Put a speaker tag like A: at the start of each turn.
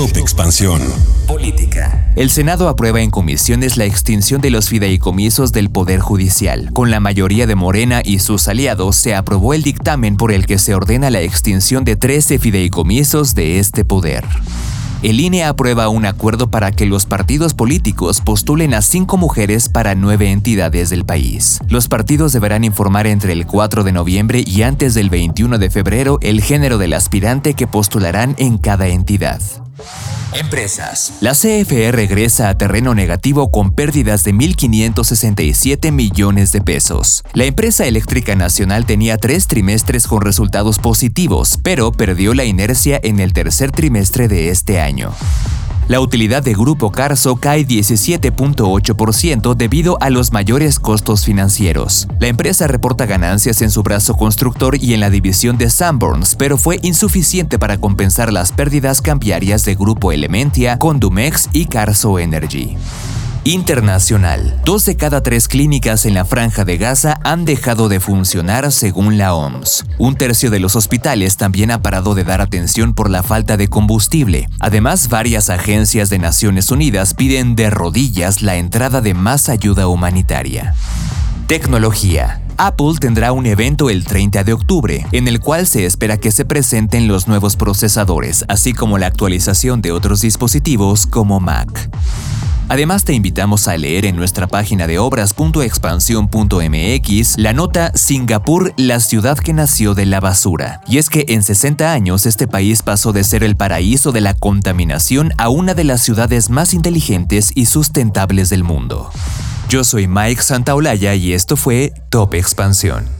A: Top Expansión.
B: Política. El Senado aprueba en comisiones la extinción de los fideicomisos del Poder Judicial. Con la mayoría de Morena y sus aliados se aprobó el dictamen por el que se ordena la extinción de 13 fideicomisos de este poder el INE aprueba un acuerdo para que los partidos políticos postulen a cinco mujeres para nueve entidades del país. Los partidos deberán informar entre el 4 de noviembre y antes del 21 de febrero el género del aspirante que postularán en cada entidad. Empresas. La CFE regresa a terreno negativo con pérdidas de 1.567 millones de pesos. La empresa eléctrica nacional tenía tres trimestres con resultados positivos, pero perdió la inercia en el tercer trimestre de este año. La utilidad de Grupo Carso cae 17.8% debido a los mayores costos financieros. La empresa reporta ganancias en su brazo constructor y en la división de Sanborns, pero fue insuficiente para compensar las pérdidas cambiarias de Grupo Elementia, Condumex y Carso Energy. Internacional. Dos de cada tres clínicas en la franja de Gaza han dejado de funcionar según la OMS. Un tercio de los hospitales también ha parado de dar atención por la falta de combustible. Además, varias agencias de Naciones Unidas piden de rodillas la entrada de más ayuda humanitaria. Tecnología. Apple tendrá un evento el 30 de octubre, en el cual se espera que se presenten los nuevos procesadores, así como la actualización de otros dispositivos como Mac. Además te invitamos a leer en nuestra página de obras.expansión.mx la nota Singapur, la ciudad que nació de la basura. Y es que en 60 años este país pasó de ser el paraíso de la contaminación a una de las ciudades más inteligentes y sustentables del mundo. Yo soy Mike Santaolalla y esto fue Top Expansión.